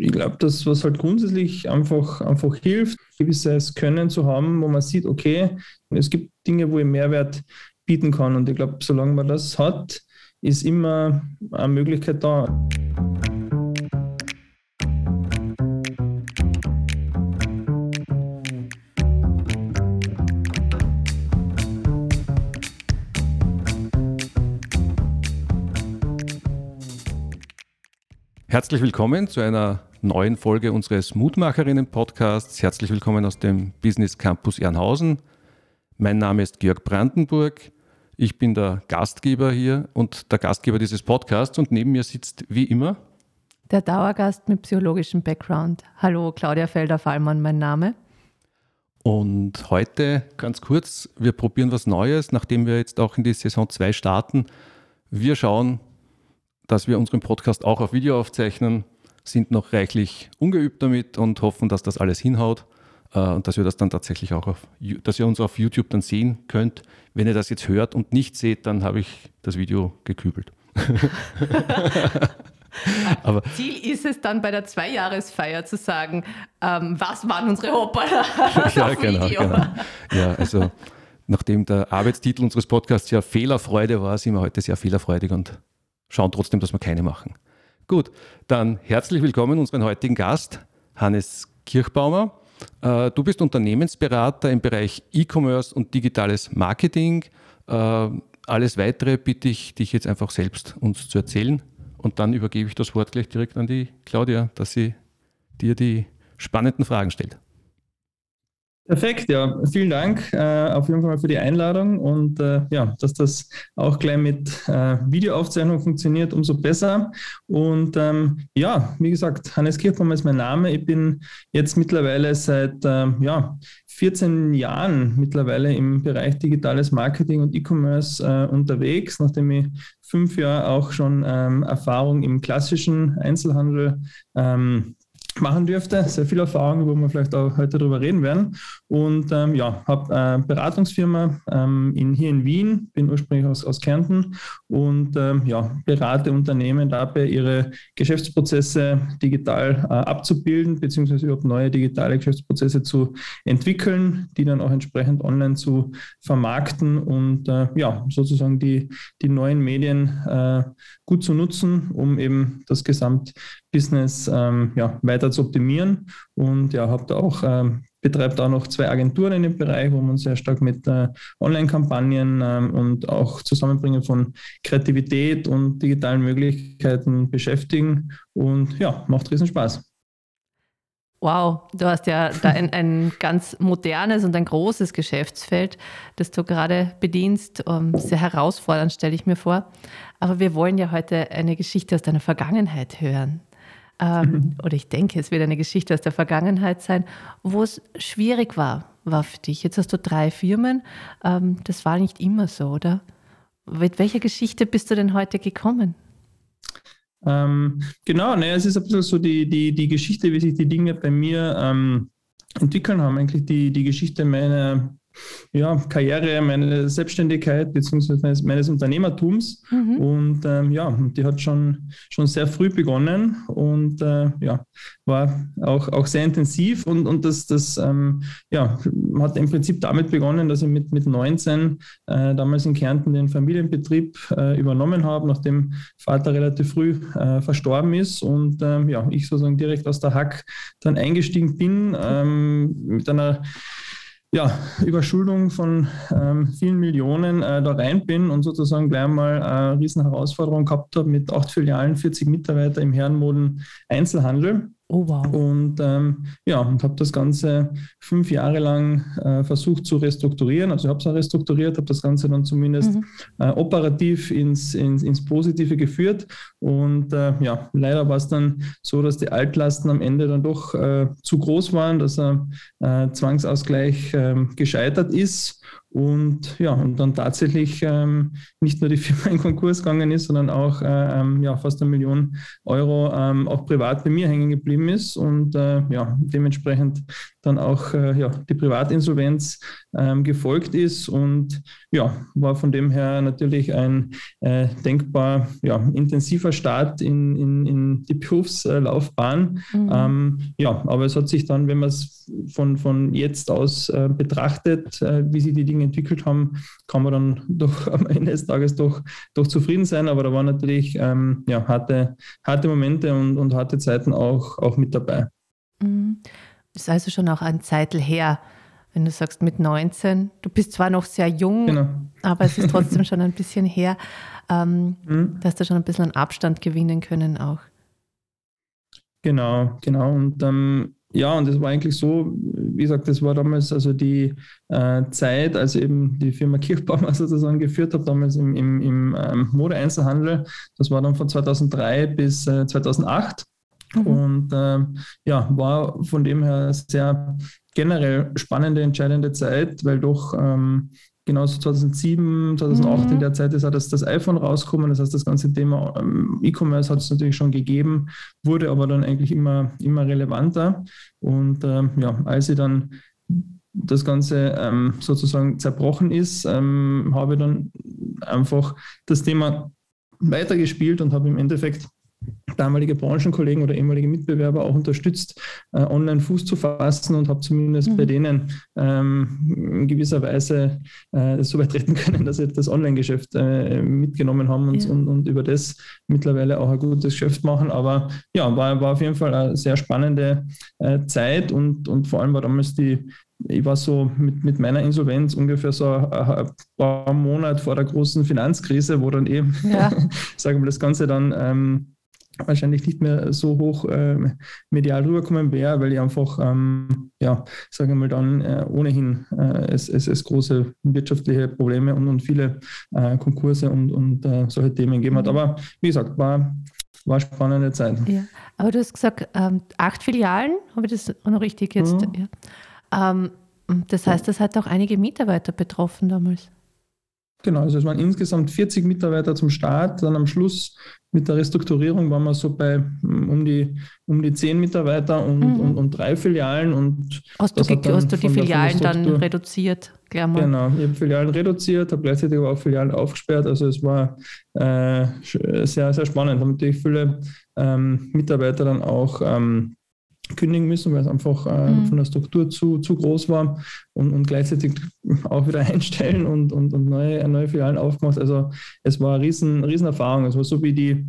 ich glaube, das, was halt grundsätzlich einfach, einfach hilft, gewisses Können zu haben, wo man sieht, okay, es gibt Dinge, wo ich Mehrwert bieten kann. Und ich glaube, solange man das hat, ist immer eine Möglichkeit da. Herzlich willkommen zu einer neuen Folge unseres Mutmacherinnen-Podcasts. Herzlich willkommen aus dem Business Campus Ehrenhausen. Mein Name ist Georg Brandenburg. Ich bin der Gastgeber hier und der Gastgeber dieses Podcasts und neben mir sitzt wie immer der Dauergast mit psychologischem Background. Hallo, Claudia Felder-Fallmann, mein Name. Und heute ganz kurz, wir probieren was Neues, nachdem wir jetzt auch in die Saison 2 starten. Wir schauen, dass wir unseren Podcast auch auf Video aufzeichnen, sind noch reichlich ungeübt damit und hoffen, dass das alles hinhaut äh, und dass wir das dann tatsächlich auch auf, dass ihr uns auf YouTube dann sehen könnt. Wenn ihr das jetzt hört und nicht seht, dann habe ich das Video gekübelt. Aber Ziel ist es dann bei der Zweijahresfeier zu sagen, ähm, was waren unsere Hopper ja, genau, genau. Ja, also nachdem der Arbeitstitel unseres Podcasts ja Fehlerfreude war, sind wir heute sehr fehlerfreudig und schauen trotzdem, dass wir keine machen. Gut, dann herzlich willkommen unseren heutigen Gast, Hannes Kirchbaumer. Äh, du bist Unternehmensberater im Bereich E-Commerce und digitales Marketing. Äh, alles weitere bitte ich dich jetzt einfach selbst uns zu erzählen. Und dann übergebe ich das Wort gleich direkt an die Claudia, dass sie dir die spannenden Fragen stellt. Perfekt, ja. Vielen Dank äh, auf jeden Fall für die Einladung und äh, ja, dass das auch gleich mit äh, Videoaufzeichnung funktioniert, umso besser. Und ähm, ja, wie gesagt, Hannes Kirchbaum ist mein Name. Ich bin jetzt mittlerweile seit ähm, ja, 14 Jahren mittlerweile im Bereich digitales Marketing und E-Commerce äh, unterwegs, nachdem ich fünf Jahre auch schon ähm, Erfahrung im klassischen Einzelhandel ähm, machen dürfte. Sehr viel Erfahrung, wo wir vielleicht auch heute darüber reden werden. Und ähm, ja, habe eine Beratungsfirma ähm, in, hier in Wien, bin ursprünglich aus, aus Kärnten und ähm, ja, berate Unternehmen dabei, ihre Geschäftsprozesse digital äh, abzubilden, beziehungsweise überhaupt neue digitale Geschäftsprozesse zu entwickeln, die dann auch entsprechend online zu vermarkten und äh, ja, sozusagen die, die neuen Medien äh, gut zu nutzen, um eben das Gesamtbusiness ähm, ja, weiter zu optimieren. Und ja, habe da auch ähm, betreibt auch noch zwei Agenturen in dem Bereich, wo man sehr stark mit äh, Online-Kampagnen ähm, und auch Zusammenbringen von Kreativität und digitalen Möglichkeiten beschäftigen. Und ja, macht riesen Spaß. Wow, du hast ja da ein, ein ganz modernes und ein großes Geschäftsfeld, das du gerade bedienst. Um, sehr herausfordernd, stelle ich mir vor. Aber wir wollen ja heute eine Geschichte aus deiner Vergangenheit hören. Ähm, mhm. Oder ich denke, es wird eine Geschichte aus der Vergangenheit sein, wo es schwierig war, war für dich. Jetzt hast du drei Firmen. Ähm, das war nicht immer so, oder? Mit welcher Geschichte bist du denn heute gekommen? Ähm, genau, ne, es ist ein bisschen so die, die, die Geschichte, wie sich die Dinge bei mir ähm, entwickeln haben. Eigentlich die, die Geschichte meiner ja, Karriere, meine Selbstständigkeit beziehungsweise meines, Unternehmertums. Mhm. Und ähm, ja, die hat schon, schon sehr früh begonnen und äh, ja, war auch, auch sehr intensiv. Und, und das, das ähm, ja, hat im Prinzip damit begonnen, dass ich mit, mit 19 äh, damals in Kärnten den Familienbetrieb äh, übernommen habe, nachdem Vater relativ früh äh, verstorben ist. Und ähm, ja, ich sozusagen direkt aus der Hack dann eingestiegen bin ähm, mit einer ja, Überschuldung von ähm, vielen Millionen äh, da rein bin und sozusagen gleich mal eine riesen Herausforderung gehabt habe mit acht Filialen, 40 Mitarbeiter im Herrenmoden Einzelhandel. Oh wow. Und ähm, ja, und habe das Ganze fünf Jahre lang äh, versucht zu restrukturieren. Also ich habe es auch restrukturiert, habe das Ganze dann zumindest mhm. äh, operativ ins, ins, ins, Positive geführt. Und äh, ja, leider war es dann so, dass die Altlasten am Ende dann doch äh, zu groß waren, dass ein äh, Zwangsausgleich ähm, gescheitert ist. Und ja, und dann tatsächlich ähm, nicht nur die Firma in Konkurs gegangen ist, sondern auch äh, ähm, ja, fast eine Million Euro ähm, auch privat bei mir hängen geblieben ist. Und äh, ja, dementsprechend dann auch äh, ja, die Privatinsolvenz ähm, gefolgt ist und ja, war von dem her natürlich ein äh, denkbar ja, intensiver Start in, in, in die Berufslaufbahn. Mhm. Ähm, ja, aber es hat sich dann, wenn man es von, von jetzt aus äh, betrachtet, äh, wie sich die Dinge entwickelt haben, kann man dann doch am Ende des Tages doch, doch zufrieden sein. Aber da waren natürlich ähm, ja, harte, harte Momente und, und harte Zeiten auch, auch mit dabei. Mhm. Das ist also schon auch ein Zeitl her, wenn du sagst mit 19. Du bist zwar noch sehr jung, genau. aber es ist trotzdem schon ein bisschen her. Ähm, mhm. Da hast du schon ein bisschen an Abstand gewinnen können auch. Genau, genau. Und ähm, ja, und es war eigentlich so, wie gesagt, das war damals also die äh, Zeit, als eben die Firma Kirchbaumer sozusagen geführt habe, damals im, im, im ähm, Mode-Einzelhandel. Das war dann von 2003 bis äh, 2008. Mhm. Und äh, ja, war von dem her sehr generell spannende, entscheidende Zeit, weil doch ähm, genauso 2007, 2008 mhm. in der Zeit ist auch das, das iPhone rausgekommen. Das heißt, das ganze Thema ähm, E-Commerce hat es natürlich schon gegeben, wurde aber dann eigentlich immer, immer relevanter. Und ähm, ja, als ich dann das Ganze ähm, sozusagen zerbrochen ist, ähm, habe ich dann einfach das Thema weitergespielt und habe im Endeffekt damalige Branchenkollegen oder ehemalige Mitbewerber auch unterstützt, äh, online Fuß zu fassen und habe zumindest mhm. bei denen ähm, in gewisser Weise äh, so weit retten können, dass sie das Online-Geschäft äh, mitgenommen haben und, ja. und, und, über das mittlerweile auch ein gutes Geschäft machen. Aber ja, war, war auf jeden Fall eine sehr spannende äh, Zeit und, und vor allem war damals die, ich war so mit, mit meiner Insolvenz ungefähr so ein, ein paar Monate vor der großen Finanzkrise, wo dann eben, ja. sagen wir, das Ganze dann ähm, wahrscheinlich nicht mehr so hoch äh, medial rüberkommen wäre, weil ich einfach, ähm, ja, sagen wir mal dann äh, ohnehin äh, es, es, es, große wirtschaftliche Probleme und, und viele äh, Konkurse und, und äh, solche Themen gegeben hat. Mhm. Aber wie gesagt, war, war eine spannende Zeit. Ja, aber du hast gesagt, ähm, acht Filialen, habe ich das noch richtig jetzt? Mhm. Ja. Ähm, das heißt, das hat auch einige Mitarbeiter betroffen damals. Genau, also es waren insgesamt 40 Mitarbeiter zum Start. Dann am Schluss mit der Restrukturierung waren wir so bei hm, um die, um die 10 Mitarbeiter und, mhm. und, und, drei Filialen. Und hast du, hast du die Filialen dann reduziert? Genau, ich habe Filialen reduziert, habe gleichzeitig aber auch Filialen aufgesperrt. Also es war äh, sehr, sehr spannend. Haben natürlich viele ähm, Mitarbeiter dann auch ähm, kündigen müssen, weil es einfach äh, mhm. von der Struktur zu, zu groß war und, und gleichzeitig auch wieder einstellen und, und, und neue, neue Filialen aufgemacht. Also es war eine riesen, riesen Erfahrung. Es war so wie die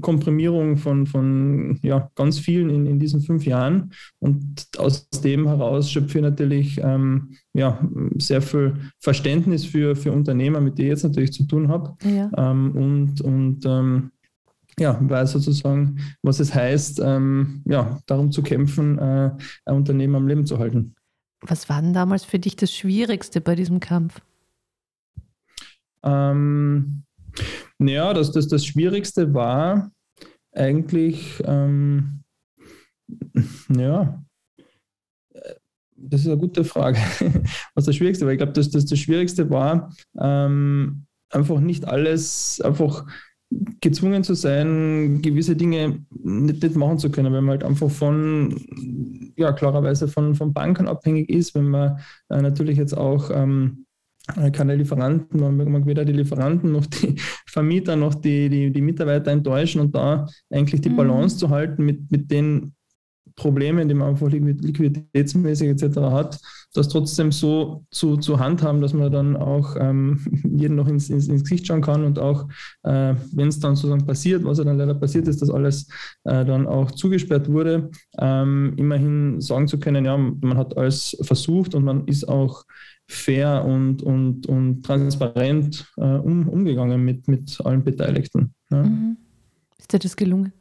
Komprimierung von, von ja, ganz vielen in, in diesen fünf Jahren. Und aus dem heraus schöpfe ich natürlich ähm, ja, sehr viel Verständnis für, für Unternehmer, mit denen ich jetzt natürlich zu tun habe. Ja. Ähm, und und ähm, ja, weiß sozusagen, was es heißt, ähm, ja, darum zu kämpfen, äh, ein Unternehmen am Leben zu halten. Was war denn damals für dich das Schwierigste bei diesem Kampf? Ähm, ja, das, das, das Schwierigste war eigentlich, ähm, ja, das ist eine gute Frage, was das Schwierigste war. Ich glaube, dass das, das Schwierigste war, ähm, einfach nicht alles einfach gezwungen zu sein, gewisse Dinge nicht, nicht, machen zu können, wenn man halt einfach von, ja, klarerweise von, von Banken abhängig ist, wenn man äh, natürlich jetzt auch ähm, keine Lieferanten, man mag weder die Lieferanten noch die Vermieter noch die, die, die Mitarbeiter enttäuschen und da eigentlich die mhm. Balance mhm. zu halten mit, mit den Probleme, die man einfach liquiditätsmäßig etc. hat, das trotzdem so zu, zu handhaben, dass man dann auch ähm, jeden noch ins, ins, ins, Gesicht schauen kann und auch, äh, wenn es dann sozusagen passiert, was ja dann leider passiert ist, dass alles äh, dann auch zugesperrt wurde, ähm, immerhin sagen zu können, ja, man hat alles versucht und man ist auch fair und, und, und transparent äh, um, umgegangen mit, mit allen Beteiligten. Ja. Mhm. Ist dir das gelungen?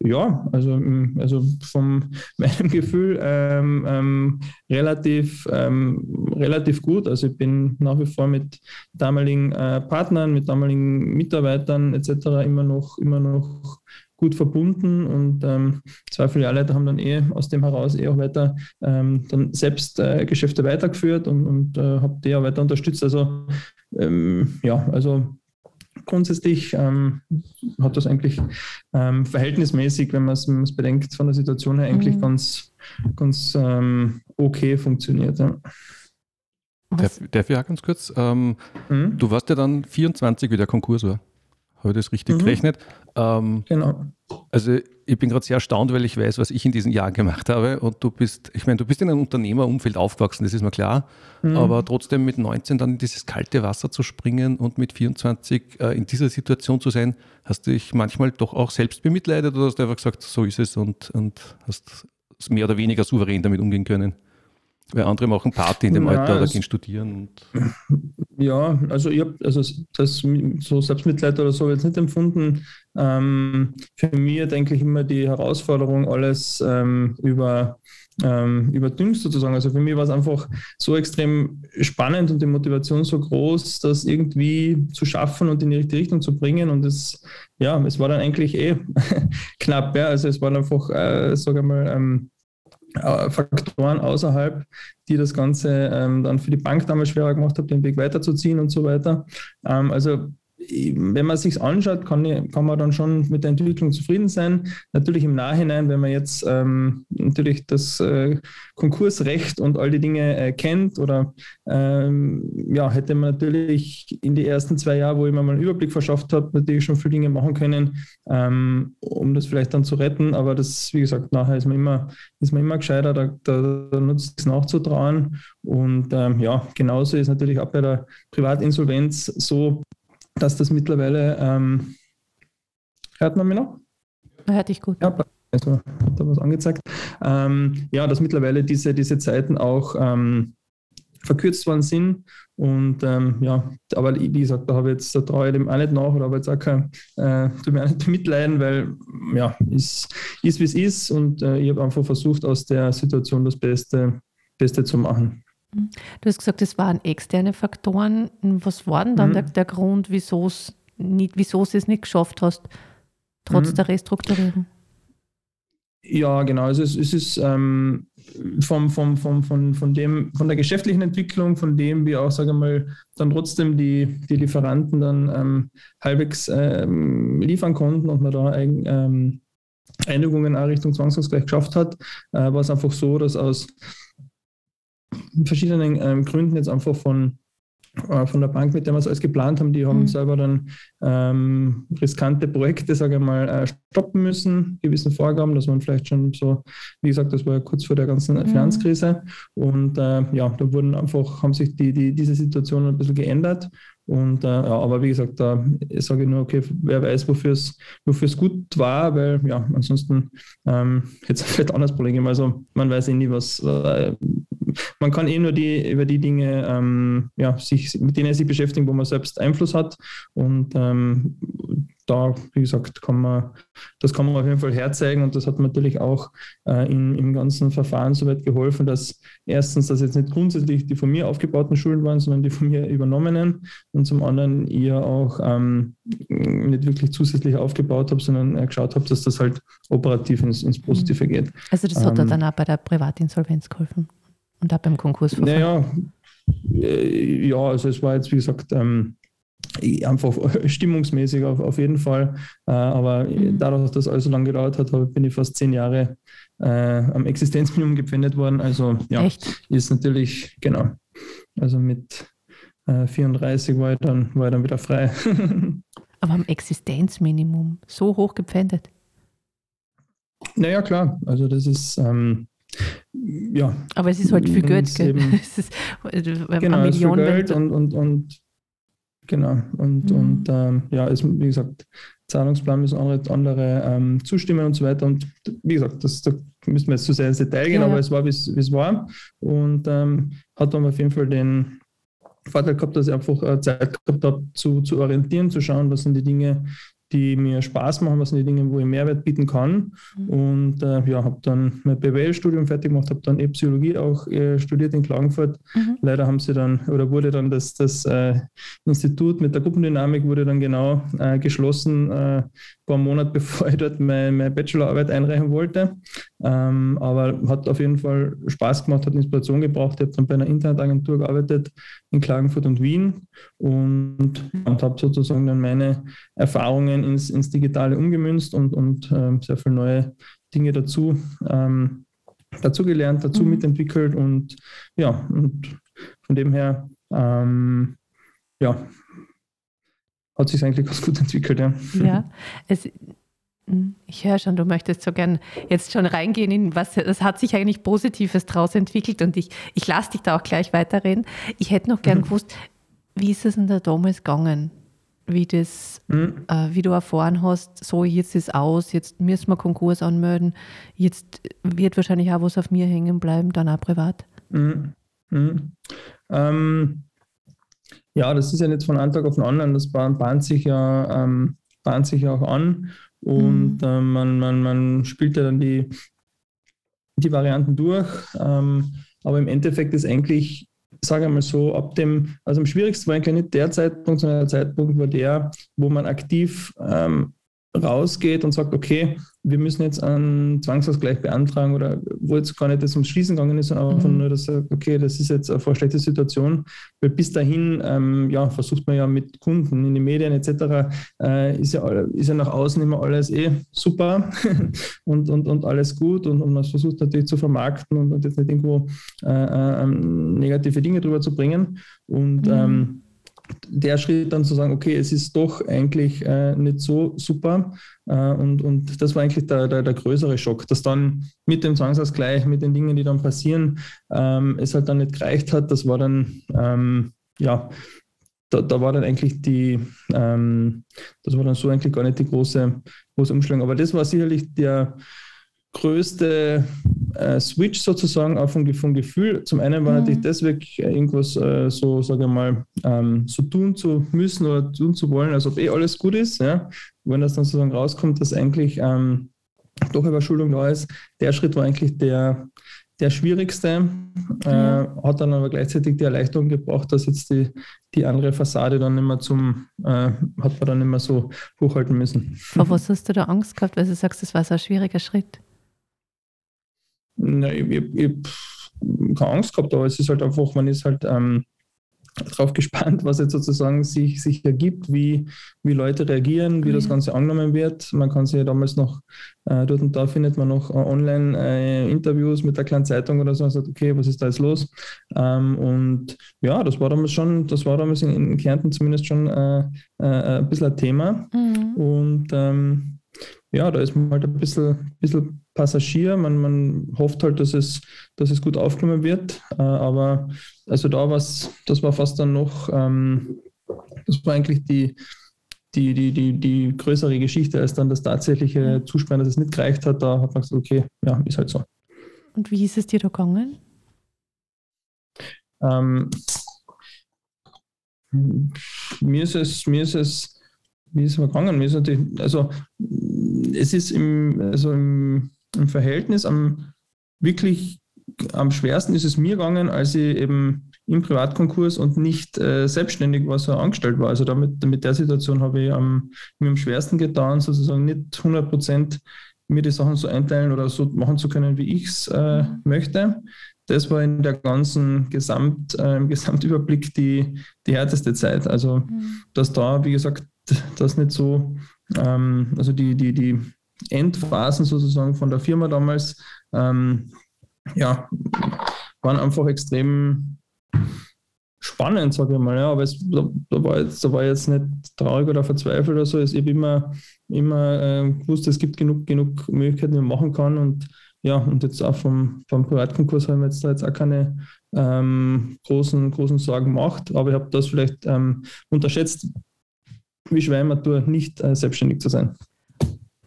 Ja, also, mm, also von meinem Gefühl ähm, ähm, relativ, ähm, relativ gut. Also ich bin nach wie vor mit damaligen äh, Partnern, mit damaligen Mitarbeitern etc. immer noch, immer noch gut verbunden und ähm, zwei Filialleiter haben dann eh aus dem heraus eh auch weiter ähm, dann selbst äh, Geschäfte weitergeführt und, und äh, habe die auch weiter unterstützt. Also ähm, ja, also grundsätzlich ähm, hat das eigentlich ähm, verhältnismäßig, wenn man es bedenkt, von der Situation her eigentlich mhm. ganz, ganz ähm, okay funktioniert. Ja. Darf, darf, ich auch ganz kurz? Ähm, mhm. Du warst ja dann 24, wie der Konkurs war. Habe ich das richtig mhm. gerechnet? Ähm, genau. Also ich bin gerade sehr erstaunt, weil ich weiß, was ich in diesen Jahren gemacht habe. Und du bist, ich meine, du bist in einem Unternehmerumfeld aufgewachsen, das ist mir klar. Mhm. Aber trotzdem mit 19 dann in dieses kalte Wasser zu springen und mit 24 äh, in dieser Situation zu sein, hast du dich manchmal doch auch selbst bemitleidet oder hast du einfach gesagt, so ist es und, und hast mehr oder weniger souverän damit umgehen können? Weil andere machen Party in dem ja, Alter oder gehen studieren. ja, also ich habe also das so Selbstmitleid oder so jetzt nicht empfunden. Ähm, für mich denke ich immer die Herausforderung, alles ähm, über ähm, überdüngt sozusagen. Also für mich war es einfach so extrem spannend und die Motivation so groß, das irgendwie zu schaffen und in die richtige Richtung zu bringen. Und es, ja, es war dann eigentlich eh knapp. Ja. Also es war einfach, äh, sage mal, ähm, äh, Faktoren außerhalb, die das Ganze ähm, dann für die Bank damals schwerer gemacht haben, den Weg weiterzuziehen und so weiter. Ähm, also wenn man sich anschaut, kann, kann, man dann schon mit der Entwicklung zufrieden sein. Natürlich im Nachhinein, wenn man jetzt ähm, natürlich das äh, Konkursrecht und all die Dinge äh, kennt oder ähm, ja, hätte man natürlich in die ersten zwei Jahre, wo ich mir mal einen Überblick verschafft habe, natürlich schon viele Dinge machen können, ähm, um das vielleicht dann zu retten. Aber das, wie gesagt, nachher ist man immer, ist man immer gescheiter, da, da, da nutzt es nachzutrauen. Und ähm, ja, genauso ist natürlich auch bei der Privatinsolvenz so, dass das mittlerweile, ähm, hört man mich noch? Hört dich gut. Ja, also hat da was angezeigt. Ähm, ja, dass mittlerweile diese, diese Zeiten auch ähm, verkürzt worden sind. Und ähm, ja, aber wie gesagt, da habe ich jetzt, da traue ich dem auch nicht nach oder habe jetzt auch kein, äh, tut mir auch nicht mitleiden, weil ja, ist, ist wie es ist und äh, ich habe einfach versucht, aus der Situation das Beste, Beste zu machen. Du hast gesagt, es waren externe Faktoren. Was war denn dann mhm. der, der, Grund, wieso es nicht, wieso es nicht geschafft hast, trotz mhm. der Restrukturierung? Ja, genau. Also es, es ist ähm, vom, vom, vom, von, von, dem, von der geschäftlichen Entwicklung, von dem wir auch, sage mal, dann trotzdem die, die Lieferanten dann ähm, halbwegs ähm, liefern konnten und man da ähm, Einigungen in Richtung Zwangsausgleich geschafft hat, äh, war es einfach so, dass aus verschiedenen ähm, Gründen jetzt einfach von, äh, von der Bank, mit der wir es alles geplant haben, die haben mhm. selber dann ähm, riskante Projekte, sage ich mal, äh, stoppen müssen, gewissen Vorgaben. Das waren vielleicht schon so, wie gesagt, das war ja kurz vor der ganzen mhm. Finanzkrise. Und äh, ja, da wurden einfach, haben sich die, die, diese Situationen ein bisschen geändert. Und äh, ja, aber wie gesagt, da sage ich nur, okay, wer weiß, wofür es wofür es gut war, weil ja, ansonsten ähm, hätte es vielleicht anders Problem. Also man weiß eh nie, was äh, man kann eh nur die über die Dinge ähm, ja, sich, mit denen sich beschäftigen, wo man selbst Einfluss hat. Und ähm, da, wie gesagt, kann man, das kann man auf jeden Fall herzeigen und das hat natürlich auch äh, in, im ganzen Verfahren soweit geholfen, dass erstens, dass jetzt nicht grundsätzlich die von mir aufgebauten Schulden waren, sondern die von mir übernommenen und zum anderen ihr auch ähm, nicht wirklich zusätzlich aufgebaut habe, sondern äh, geschaut habe, dass das halt operativ ins, ins Positive mhm. geht. Also das hat ähm, dann auch bei der Privatinsolvenz geholfen und auch beim Konkursverfahren? Naja, äh, ja, also es war jetzt, wie gesagt, ähm, einfach stimmungsmäßig auf, auf jeden Fall. Äh, aber mhm. dadurch, dass das alles so lange gedauert hat, bin ich fast zehn Jahre äh, am Existenzminimum gepfändet worden. Also ja, Echt? ist natürlich, genau. Also mit äh, 34 war ich, dann, war ich dann wieder frei. aber am Existenzminimum so hoch gepfändet? Naja, klar. Also das ist, ähm, ja. Aber es ist halt viel Geld, gell? es ist, genau, es ist viel Geld und, und, und Genau. Und, mhm. und ähm, ja, es, wie gesagt, Zahlungsplan müssen andere, andere ähm, zustimmen und so weiter. Und wie gesagt, das, da müssen wir jetzt zu sehr ins Detail gehen, ja. aber es war, wie es war. Und ähm, hat dann auf jeden Fall den Vorteil gehabt, dass ich einfach äh, Zeit gehabt habe, zu, zu orientieren, zu schauen, was sind die Dinge, die mir Spaß machen, was sind die Dinge, wo ich Mehrwert bieten kann. Mhm. Und äh, ja, habe dann mein BWL-Studium fertig gemacht, habe dann E-Psychologie auch äh, studiert in Klagenfurt. Mhm. Leider haben sie dann, oder wurde dann das, das äh, Institut mit der Gruppendynamik wurde dann genau äh, geschlossen, ein äh, paar Monate bevor ich dort meine, meine Bachelorarbeit einreichen wollte. Ähm, aber hat auf jeden Fall Spaß gemacht, hat Inspiration gebraucht. Ich habe dann bei einer Internetagentur gearbeitet in Klagenfurt und Wien und, mhm. und habe sozusagen dann meine Erfahrungen ins, ins Digitale umgemünzt und, und ähm, sehr viele neue Dinge dazu, ähm, dazu gelernt, dazu mhm. mitentwickelt und ja, und von dem her, ähm, ja, hat sich eigentlich ganz gut entwickelt. Ja, ja es, hm, ich höre schon, du möchtest so gern jetzt schon reingehen in was, es hat sich eigentlich Positives daraus entwickelt und ich, ich lasse dich da auch gleich weiterreden. Ich hätte noch gern mhm. gewusst, wie ist es denn da damals gegangen? Wie, das, mhm. äh, wie du erfahren hast, so jetzt ist aus, jetzt müssen wir Konkurs anmelden, jetzt wird wahrscheinlich auch was auf mir hängen bleiben, dann auch privat. Mhm. mhm. Ähm, ja, das ist ja nicht von einem Tag auf den anderen, das bahnt sich ja, ähm, bahnt sich ja auch an. Und äh, man, man, man spielt ja dann die, die Varianten durch. Ähm, aber im Endeffekt ist eigentlich, sage ich mal so, ab dem, also am schwierigsten war eigentlich nicht der Zeitpunkt, sondern der Zeitpunkt war der, wo man aktiv ähm, rausgeht und sagt, okay, wir müssen jetzt einen Zwangsausgleich beantragen oder wo jetzt gar nicht das ums Schließen gegangen ist, sondern einfach mhm. nur, dass sagt, okay, das ist jetzt eine schlechte Situation, weil bis dahin ähm, ja, versucht man ja mit Kunden in den Medien etc. Äh, ist, ja, ist ja nach außen immer alles eh super und, und, und alles gut und, und man versucht natürlich zu vermarkten und, und jetzt nicht irgendwo äh, äh, negative Dinge drüber zu bringen und mhm. ähm, der Schritt dann zu sagen, okay, es ist doch eigentlich äh, nicht so super. Äh, und, und das war eigentlich der, der, der, größere Schock, dass dann mit dem Zwangsausgleich, mit den Dingen, die dann passieren, ähm, es halt dann nicht gereicht hat. Das war dann, ähm, ja, da, da, war dann eigentlich die, ähm, das war dann so eigentlich gar nicht die große, große Umschläge. Aber das war sicherlich der, größte äh, Switch sozusagen auch vom, vom, Gefühl. Zum einen war mhm. natürlich das wirklich äh, irgendwas äh, so, sage ich mal, ähm, so tun zu müssen oder tun zu wollen, als ob eh alles gut ist. Ja? Wenn das dann sozusagen rauskommt, dass eigentlich ähm, doch Überschuldung da ist. Der Schritt war eigentlich der, der schwierigste, mhm. äh, hat dann aber gleichzeitig die Erleichterung gebracht, dass jetzt die, die andere Fassade dann nicht mehr zum, äh, hat man dann nicht mehr so hochhalten müssen. Vor was hast du da Angst gehabt, weil du sagst, das war so ein schwieriger Schritt? Na, ich, ich, ich keine Angst gehabt, aber es ist halt einfach, man ist halt ähm, darauf gespannt, was jetzt sozusagen sich, sich ergibt, wie, wie Leute reagieren, wie mhm. das Ganze angenommen wird. Man kann sich ja damals noch, äh, dort und da findet man noch äh, online äh, Interviews mit der kleinen Zeitung oder so und sagt, okay, was ist da jetzt los? Ähm, und ja, das war damals schon, das war damals in, in Kärnten zumindest schon äh, äh, ein bisschen ein Thema. Mhm. Und ähm, ja, da ist man halt ein bisschen, bisschen Passagier. Man, man hofft halt, dass es, dass es gut aufgenommen wird. Äh, aber also da was, das war fast dann noch, ähm, das war eigentlich die, die, die, die, die größere Geschichte als dann das tatsächliche Zusperren, dass es nicht gereicht hat. Da hat man gesagt, okay, ja, ist halt so. Und wie ist es dir da gegangen? Ähm, mir ist es, mir ist es wie ist es gegangen? Mir ist natürlich, also es ist im, also im, im Verhältnis am wirklich am schwersten ist es mir gegangen, als ich eben im Privatkonkurs und nicht äh, selbstständig war, so angestellt war. Also damit, mit der Situation habe ich am, mir am schwersten getan, sozusagen nicht 100 Prozent mir die Sachen so einteilen oder so machen zu können, wie ich es äh, möchte. Das war in der ganzen Gesamt, äh, im Gesamtüberblick die, die härteste Zeit. Also, mhm. dass da, wie gesagt, das nicht so, ähm, also die, die, die Endphasen sozusagen von der Firma damals, ähm, ja, waren einfach extrem spannend, sage ich mal. Ja. Aber es, da, da, war jetzt, da war jetzt nicht traurig oder verzweifelt oder so. Ich habe immer, immer äh, gewusst, es gibt genug, genug Möglichkeiten, die man machen kann. Und ja, und jetzt auch vom, vom Privatkonkurs haben wir jetzt da jetzt auch keine ähm, großen, großen Sorgen gemacht. Aber ich habe das vielleicht ähm, unterschätzt, wie tue, nicht äh, selbstständig zu sein.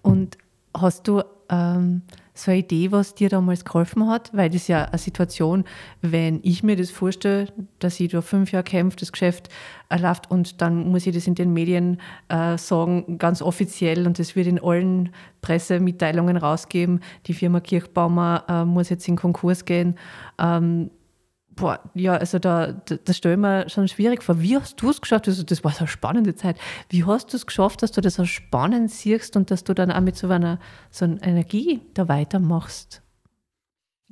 Und hast du ähm, so eine Idee, was dir damals geholfen hat? Weil das ist ja eine Situation, wenn ich mir das vorstelle, dass ich da fünf Jahre kämpfe, das Geschäft äh, läuft und dann muss ich das in den Medien äh, sagen, ganz offiziell und das wird in allen Pressemitteilungen rausgeben, die Firma Kirchbaumer äh, muss jetzt in Konkurs gehen. Ähm, boah, ja, also da, da, das stelle ich mir schon schwierig vor. Wie hast du es geschafft? Also das war so eine spannende Zeit. Wie hast du es geschafft, dass du das so spannend siehst und dass du dann auch mit so einer, so einer Energie da weitermachst?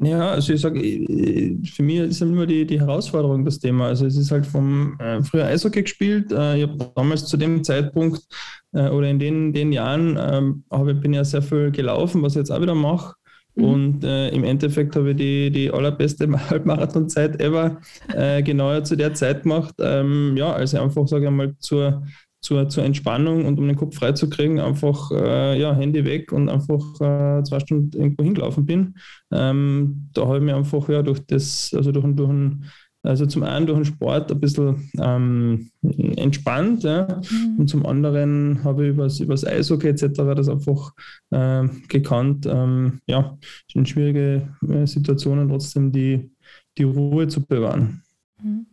Ja, also ich sage, für mich ist halt immer die, die Herausforderung das Thema. Also es ist halt vom äh, früher Eishockey gespielt. Äh, ich habe damals zu dem Zeitpunkt äh, oder in den, den Jahren ähm, hab, bin ja sehr viel gelaufen, was ich jetzt auch wieder mache. Mhm. Und äh, im Endeffekt habe ich die, die allerbeste Halbmarathonzeit ever äh, genauer zu der Zeit gemacht. Ähm, ja, also einfach, sage ich mal, zur, zur, zur Entspannung und um den Kopf freizukriegen, einfach äh, ja, Handy weg und einfach äh, zwei Stunden irgendwo hingelaufen bin. Ähm, da habe ich mir einfach ja, durch das, also durch, durch ein also zum einen durch den Sport ein bisschen ähm, entspannt ja. Mhm. und zum anderen habe ich übers, übers Eishockey etc. das einfach äh, gekannt. Ähm, ja, sind schwierige äh, Situationen trotzdem die, die Ruhe zu bewahren. Mhm.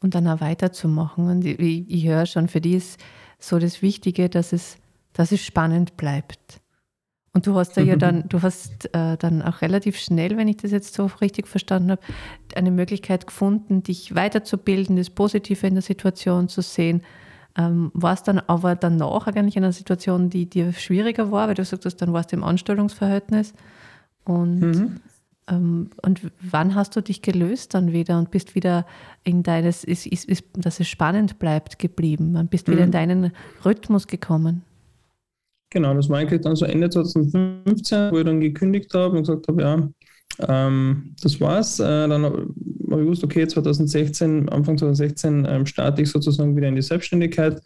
Und dann auch weiterzumachen. Und ich, ich höre schon, für die ist so das Wichtige, dass es, dass es spannend bleibt. Und du hast da ja dann, du hast äh, dann auch relativ schnell, wenn ich das jetzt so richtig verstanden habe, eine Möglichkeit gefunden, dich weiterzubilden, das Positive in der Situation zu sehen. Ähm, war es dann aber danach eigentlich in einer Situation, die dir schwieriger war, weil du sagst, dann warst du im Anstellungsverhältnis. Und, mhm. ähm, und wann hast du dich gelöst dann wieder und bist wieder in deines, ist, ist, ist, dass es spannend bleibt, geblieben? Man bist mhm. wieder in deinen Rhythmus gekommen? Genau, das war eigentlich dann so Ende 2015, wo ich dann gekündigt habe und gesagt habe, ja, ähm, das war's. Äh, dann habe ich gewusst, okay, 2016, Anfang 2016 ähm, starte ich sozusagen wieder in die Selbstständigkeit.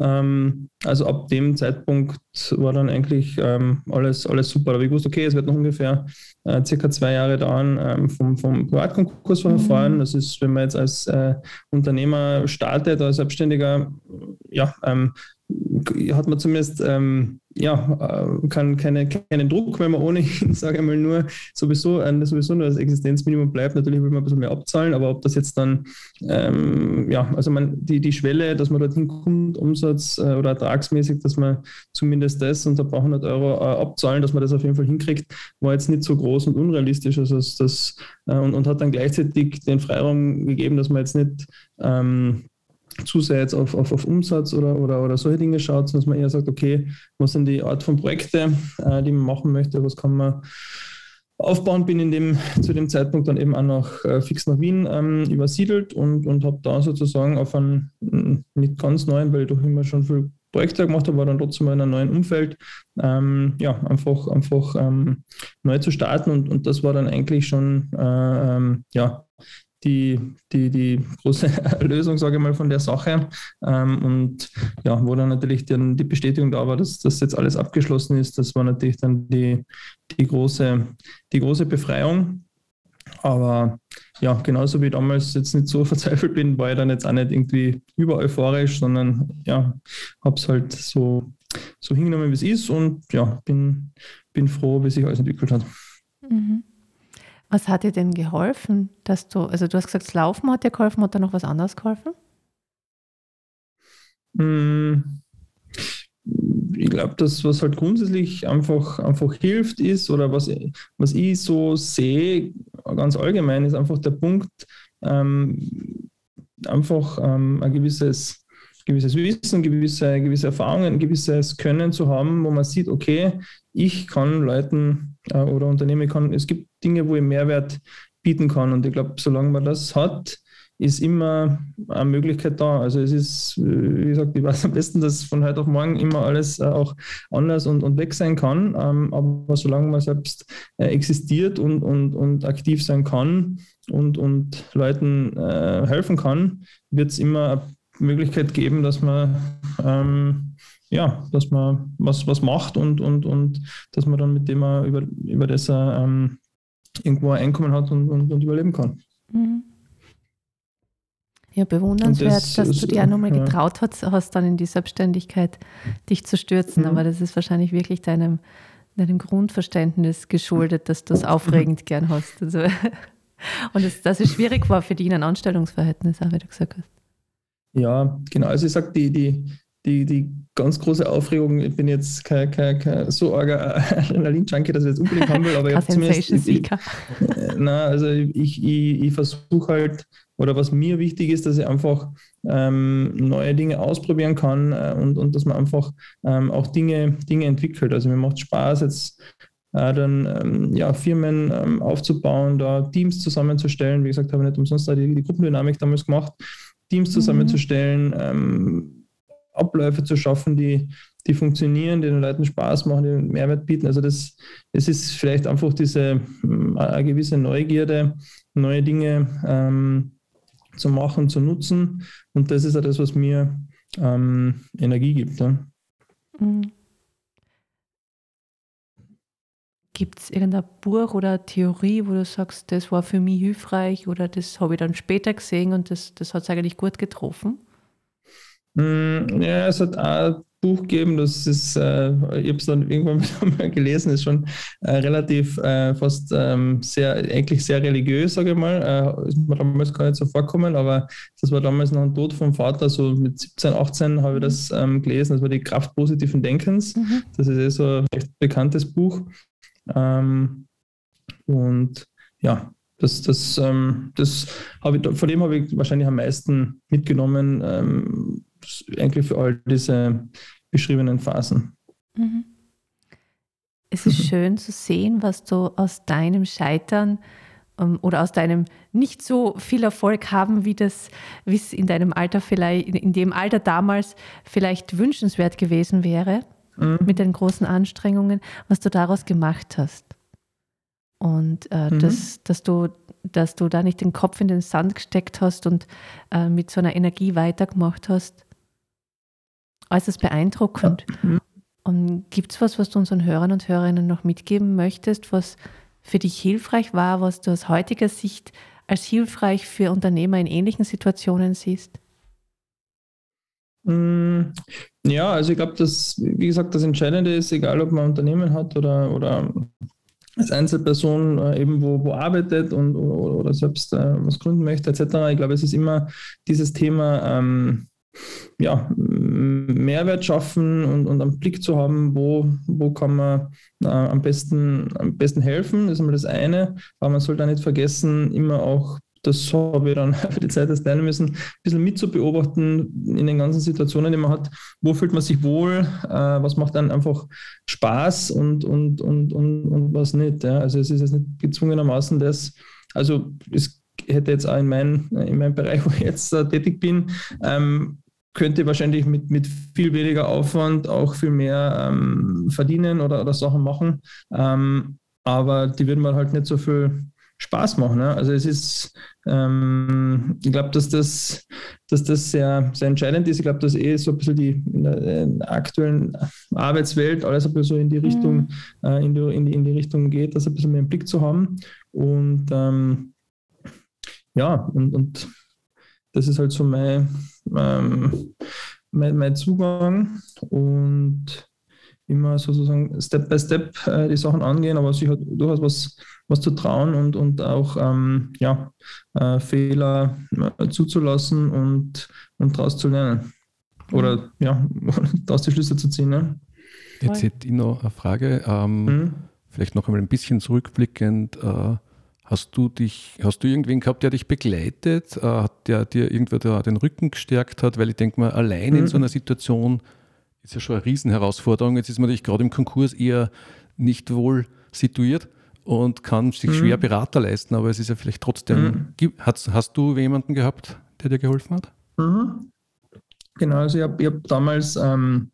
Ähm, also ab dem Zeitpunkt war dann eigentlich ähm, alles, alles super. Habe ich gewusst, okay, es wird noch ungefähr äh, circa zwei Jahre dauern ähm, vom, vom Privatkonkursverfahren. Mhm. Das ist, wenn man jetzt als äh, Unternehmer startet, als Selbstständiger, ja, ähm, hat man zumindest ähm, ja, äh, kann keine, keinen Druck, wenn man ohnehin, sage ich mal, nur sowieso, äh, sowieso nur das Existenzminimum bleibt. Natürlich will man ein bisschen mehr abzahlen, aber ob das jetzt dann, ähm, ja, also man, die, die Schwelle, dass man dorthin kommt, Umsatz äh, oder ertragsmäßig, dass man zumindest das unter ein paar hundert Euro äh, abzahlen, dass man das auf jeden Fall hinkriegt, war jetzt nicht so groß und unrealistisch. Also das äh, und, und hat dann gleichzeitig den Freiraum gegeben, dass man jetzt nicht ähm, zu sehr jetzt auf, auf, auf Umsatz oder, oder, oder solche Dinge schaut, sondern dass man eher sagt, okay, was sind die Art von Projekte, äh, die man machen möchte, was kann man aufbauen. Bin in dem, zu dem Zeitpunkt dann eben auch noch äh, fix nach Wien ähm, übersiedelt und, und habe da sozusagen auf einen nicht ganz neuen, weil ich doch immer schon viel Projekte gemacht habe, war dann trotzdem in einem neuen Umfeld, ähm, ja, einfach, einfach ähm, neu zu starten und, und das war dann eigentlich schon, äh, ähm, ja, die, die, die große Lösung, sage ich mal, von der Sache. Ähm, und ja, wo dann natürlich dann die Bestätigung da war, dass das jetzt alles abgeschlossen ist, das war natürlich dann die, die, große, die große Befreiung. Aber ja, genauso wie damals jetzt nicht so verzweifelt bin, war ich dann jetzt auch nicht irgendwie über euphorisch, sondern ja, habe es halt so, so hingenommen, wie es ist und ja, bin, bin froh, wie sich alles entwickelt hat. Mhm. Was hat dir denn geholfen, dass du, also du hast gesagt, das Laufen hat dir geholfen, hat da noch was anderes geholfen? Hm, ich glaube, das, was halt grundsätzlich einfach, einfach hilft, ist, oder was, was ich so sehe, ganz allgemein, ist einfach der Punkt, ähm, einfach ähm, ein gewisses, gewisses Wissen, gewisse, gewisse Erfahrungen, gewisses Können zu haben, wo man sieht, okay, ich kann Leuten äh, oder Unternehmen kann, es gibt Dinge, wo ich Mehrwert bieten kann. Und ich glaube, solange man das hat, ist immer eine Möglichkeit da. Also es ist, wie gesagt, ich weiß am besten, dass von heute auf morgen immer alles äh, auch anders und, und weg sein kann. Ähm, aber solange man selbst äh, existiert und, und, und aktiv sein kann und, und Leuten äh, helfen kann, wird es immer eine Möglichkeit geben, dass man ähm, ja, dass man was, was macht und, und, und dass man dann mit dem über, über das ähm, irgendwo ein Einkommen hat und, und, und überleben kann. Mhm. Ja, bewundernswert, das, dass du dir auch nochmal ja. getraut hast, hast, dann in die Selbstständigkeit dich zu stürzen. Mhm. Aber das ist wahrscheinlich wirklich deinem, deinem Grundverständnis geschuldet, dass du es aufregend gern hast. Also, und das, dass es schwierig war für dich in ein Anstellungsverhältnis, auch wie du gesagt hast. Ja, genau. Also ich sage, die, die, die, die ganz große Aufregung, ich bin jetzt kein, kein, kein so arger Adrenalin-Junkie, dass ich jetzt unbedingt haben will, aber ich habe zumindest. Ich, ich, na, also ich, ich, ich versuche halt, oder was mir wichtig ist, dass ich einfach ähm, neue Dinge ausprobieren kann äh, und, und dass man einfach ähm, auch Dinge, Dinge entwickelt. Also mir macht Spaß, jetzt äh, dann ähm, ja, Firmen ähm, aufzubauen, da Teams zusammenzustellen. Wie gesagt, habe ich nicht umsonst die, die Gruppendynamik damals gemacht, Teams mhm. zusammenzustellen, ähm, Abläufe zu schaffen, die, die funktionieren, die den Leuten Spaß machen, die Mehrwert bieten. Also das, es ist vielleicht einfach diese hm, eine gewisse Neugierde, neue Dinge ähm, zu machen, zu nutzen. Und das ist ja das, was mir ähm, Energie gibt. Ja. Mhm. Gibt es irgendein Buch oder Theorie, wo du sagst, das war für mich hilfreich oder das habe ich dann später gesehen und das, das hat es eigentlich gut getroffen? Mm, ja, es hat ein Buch gegeben, das ist, äh, ich habe es dann irgendwann mal gelesen, ist schon äh, relativ äh, fast ähm, sehr, eigentlich sehr religiös, sage ich mal. Äh, ist mir damals gar nicht so vorkommen, aber das war damals nach dem Tod vom Vater, so mit 17, 18 habe ich das ähm, gelesen. Das war die Kraft positiven Denkens. Mhm. Das ist eh so ein recht bekanntes Buch. Ähm, und ja, das, das, ähm, das habe ich, von dem habe ich wahrscheinlich am meisten mitgenommen, ähm, eigentlich für all diese beschriebenen Phasen. Mhm. Es ist mhm. schön zu sehen, was du aus deinem Scheitern ähm, oder aus deinem nicht so viel Erfolg haben, wie das, wie es in deinem Alter vielleicht, in dem Alter damals vielleicht wünschenswert gewesen wäre, mhm. mit den großen Anstrengungen, was du daraus gemacht hast. Und äh, mhm. dass, dass, du, dass du da nicht den Kopf in den Sand gesteckt hast und äh, mit so einer Energie weitergemacht hast, äußerst beeindruckend. Mhm. Und gibt es was, was du unseren Hörern und Hörerinnen noch mitgeben möchtest, was für dich hilfreich war, was du aus heutiger Sicht als hilfreich für Unternehmer in ähnlichen Situationen siehst? Mm, ja, also ich glaube, dass, wie gesagt, das Entscheidende ist, egal ob man ein Unternehmen hat oder, oder als Einzelperson äh, eben wo, wo arbeitet und oder, oder selbst äh, was gründen möchte, etc. Ich glaube, es ist immer dieses Thema, ähm, ja, Mehrwert schaffen und, und einen Blick zu haben, wo, wo kann man äh, am, besten, am besten helfen. Das ist einmal das eine. Aber man sollte auch nicht vergessen, immer auch, das habe ich dann für die Zeit erst lernen müssen, ein bisschen mitzubeobachten in den ganzen Situationen, die man hat. Wo fühlt man sich wohl? Äh, was macht dann einfach Spaß und, und, und, und, und was nicht? Ja? Also es ist jetzt nicht gezwungenermaßen das, also es hätte jetzt auch in, mein, in meinem Bereich, wo ich jetzt uh, tätig bin, ähm, könnte wahrscheinlich mit, mit viel weniger Aufwand auch viel mehr ähm, verdienen oder, oder Sachen machen. Ähm, aber die würden mir halt nicht so viel Spaß machen. Ne? Also es ist, ähm, ich glaube, dass das, dass das sehr, sehr entscheidend ist. Ich glaube, dass eh so ein bisschen die in der, in der aktuellen Arbeitswelt alles ein bisschen so in die Richtung, mhm. äh, in, die, in, die, in die Richtung geht, das ein bisschen mehr im Blick zu haben. Und ähm, ja, und, und das ist halt so mein, ähm, mein, mein, Zugang und immer sozusagen Step by Step äh, die Sachen angehen, aber sich hat durchaus was, was zu trauen und, und auch ähm, ja, äh, Fehler äh, zuzulassen und, und daraus zu lernen. Oder ja, daraus die Schlüsse zu ziehen. Ne? Jetzt hätte ich noch eine Frage, ähm, mhm. vielleicht noch einmal ein bisschen zurückblickend. Äh, Hast du dich, hast du irgendwen gehabt, der dich begleitet, äh, hat der dir irgendwer da den Rücken gestärkt hat? Weil ich denke mal, allein mhm. in so einer Situation ist ja schon eine Riesenherausforderung. Jetzt ist man natürlich gerade im Konkurs eher nicht wohl situiert und kann sich mhm. schwer Berater leisten, aber es ist ja vielleicht trotzdem. Mhm. Hast, hast du jemanden gehabt, der dir geholfen hat? Mhm. Genau, also ich habe hab damals, ähm,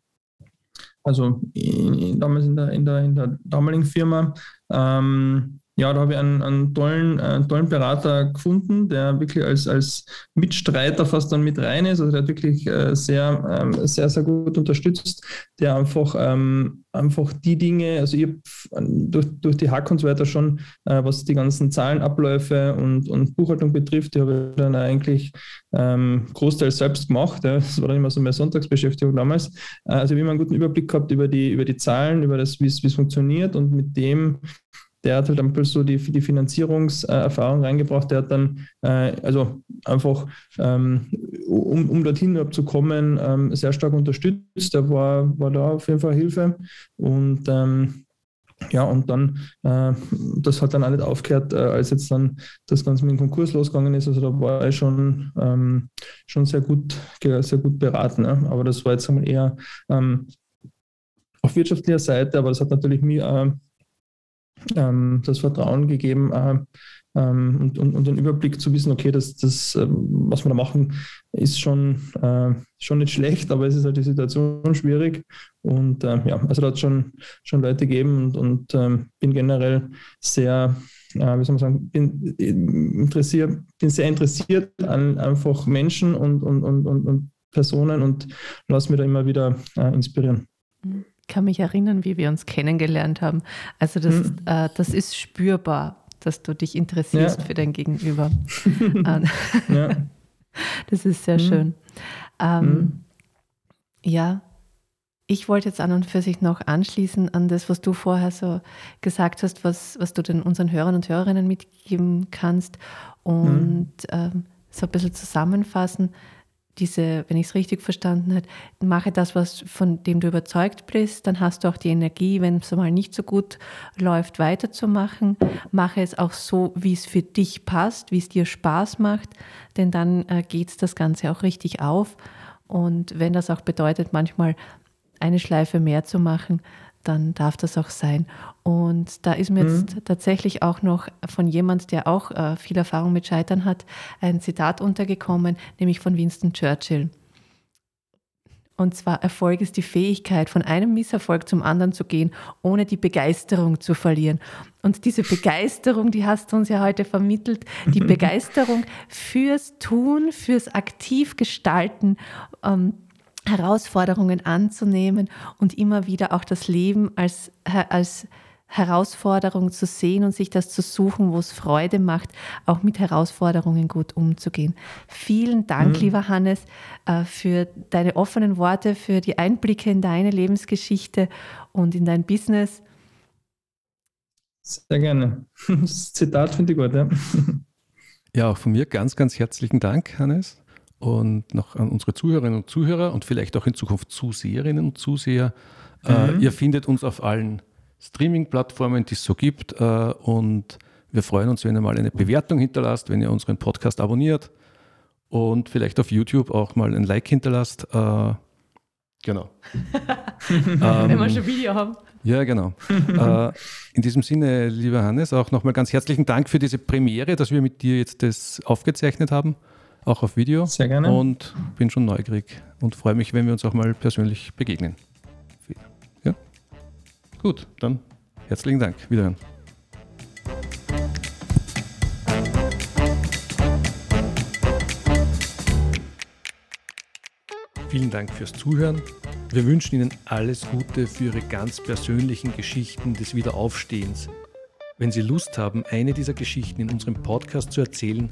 also in, damals in der, in, der, in der damaligen Firma, ähm, ja, da habe ich einen, einen, tollen, einen tollen Berater gefunden, der wirklich als, als Mitstreiter fast dann mit rein ist, also der hat wirklich äh, sehr, ähm, sehr, sehr gut unterstützt, der einfach, ähm, einfach die Dinge, also ich habe durch, durch die Hack und so weiter schon, äh, was die ganzen Zahlenabläufe und, und Buchhaltung betrifft, die habe ich dann eigentlich ähm, großteils selbst gemacht. Das war dann immer so meine Sonntagsbeschäftigung damals. Äh, also ich habe immer einen guten Überblick gehabt über die, über die Zahlen, über das, wie es funktioniert und mit dem der hat halt ein so die, die Finanzierungserfahrung reingebracht. Der hat dann, äh, also einfach, ähm, um, um dorthin zu kommen, ähm, sehr stark unterstützt. Der war, war da auf jeden Fall Hilfe. Und ähm, ja, und dann, äh, das hat dann auch nicht aufgehört, äh, als jetzt dann das Ganze mit dem Konkurs losgegangen ist. Also da war ich schon, ähm, schon sehr gut, sehr gut beraten. Ja. Aber das war jetzt einmal eher ähm, auf wirtschaftlicher Seite, aber das hat natürlich mir äh, ähm, das Vertrauen gegeben äh, ähm, und, und, und, den Überblick zu wissen, okay, das, das äh, was wir da machen, ist schon, äh, schon nicht schlecht, aber es ist halt die Situation schwierig. Und äh, ja, also da hat es schon, schon Leute gegeben und, und ähm, bin generell sehr, äh, wie soll man sagen, bin, interessiert, bin sehr interessiert an einfach Menschen und, und, und, und Personen und lasse mir da immer wieder äh, inspirieren. Mhm kann mich erinnern, wie wir uns kennengelernt haben. Also das, mhm. äh, das ist spürbar, dass du dich interessierst ja. für dein Gegenüber. Ja. Das ist sehr mhm. schön. Ähm, mhm. Ja, ich wollte jetzt an und für sich noch anschließen an das, was du vorher so gesagt hast, was, was du den unseren Hörern und Hörerinnen mitgeben kannst und mhm. ähm, so ein bisschen zusammenfassen diese, wenn ich es richtig verstanden habe, mache das, was von dem du überzeugt bist, dann hast du auch die Energie, wenn es mal nicht so gut läuft, weiterzumachen. Mache es auch so, wie es für dich passt, wie es dir Spaß macht, denn dann äh, geht das Ganze auch richtig auf. Und wenn das auch bedeutet, manchmal eine Schleife mehr zu machen, dann darf das auch sein. Und da ist mir mhm. jetzt tatsächlich auch noch von jemand, der auch äh, viel Erfahrung mit Scheitern hat, ein Zitat untergekommen, nämlich von Winston Churchill. Und zwar, Erfolg ist die Fähigkeit, von einem Misserfolg zum anderen zu gehen, ohne die Begeisterung zu verlieren. Und diese Begeisterung, die hast du uns ja heute vermittelt, die Begeisterung fürs Tun, fürs aktiv gestalten. Ähm, Herausforderungen anzunehmen und immer wieder auch das Leben als, als Herausforderung zu sehen und sich das zu suchen, wo es Freude macht, auch mit Herausforderungen gut umzugehen. Vielen Dank, mhm. lieber Hannes, äh, für deine offenen Worte, für die Einblicke in deine Lebensgeschichte und in dein Business. Sehr gerne. Das Zitat finde ich gut, ja. Ja, auch von mir ganz, ganz herzlichen Dank, Hannes und noch an unsere Zuhörerinnen und Zuhörer und vielleicht auch in Zukunft Zuseherinnen und Zuseher. Äh, mhm. Äh, ihr findet uns auf allen Streaming-Plattformen, die es so gibt. Äh, und wir freuen uns, wenn ihr mal eine Bewertung hinterlasst, wenn ihr unseren Podcast abonniert und vielleicht auf YouTube auch mal ein Like hinterlasst. Äh, genau. ähm, wenn wir schon Video haben. Ja, genau. äh, in diesem Sinne, lieber Hannes, auch nochmal ganz herzlichen Dank für diese Premiere, dass wir mit dir jetzt das aufgezeichnet haben auch auf Video. Sehr gerne. Und bin schon neugierig und freue mich, wenn wir uns auch mal persönlich begegnen. Ja? Gut, dann herzlichen Dank. Wiederhören. Vielen Dank fürs Zuhören. Wir wünschen Ihnen alles Gute für Ihre ganz persönlichen Geschichten des Wiederaufstehens. Wenn Sie Lust haben, eine dieser Geschichten in unserem Podcast zu erzählen,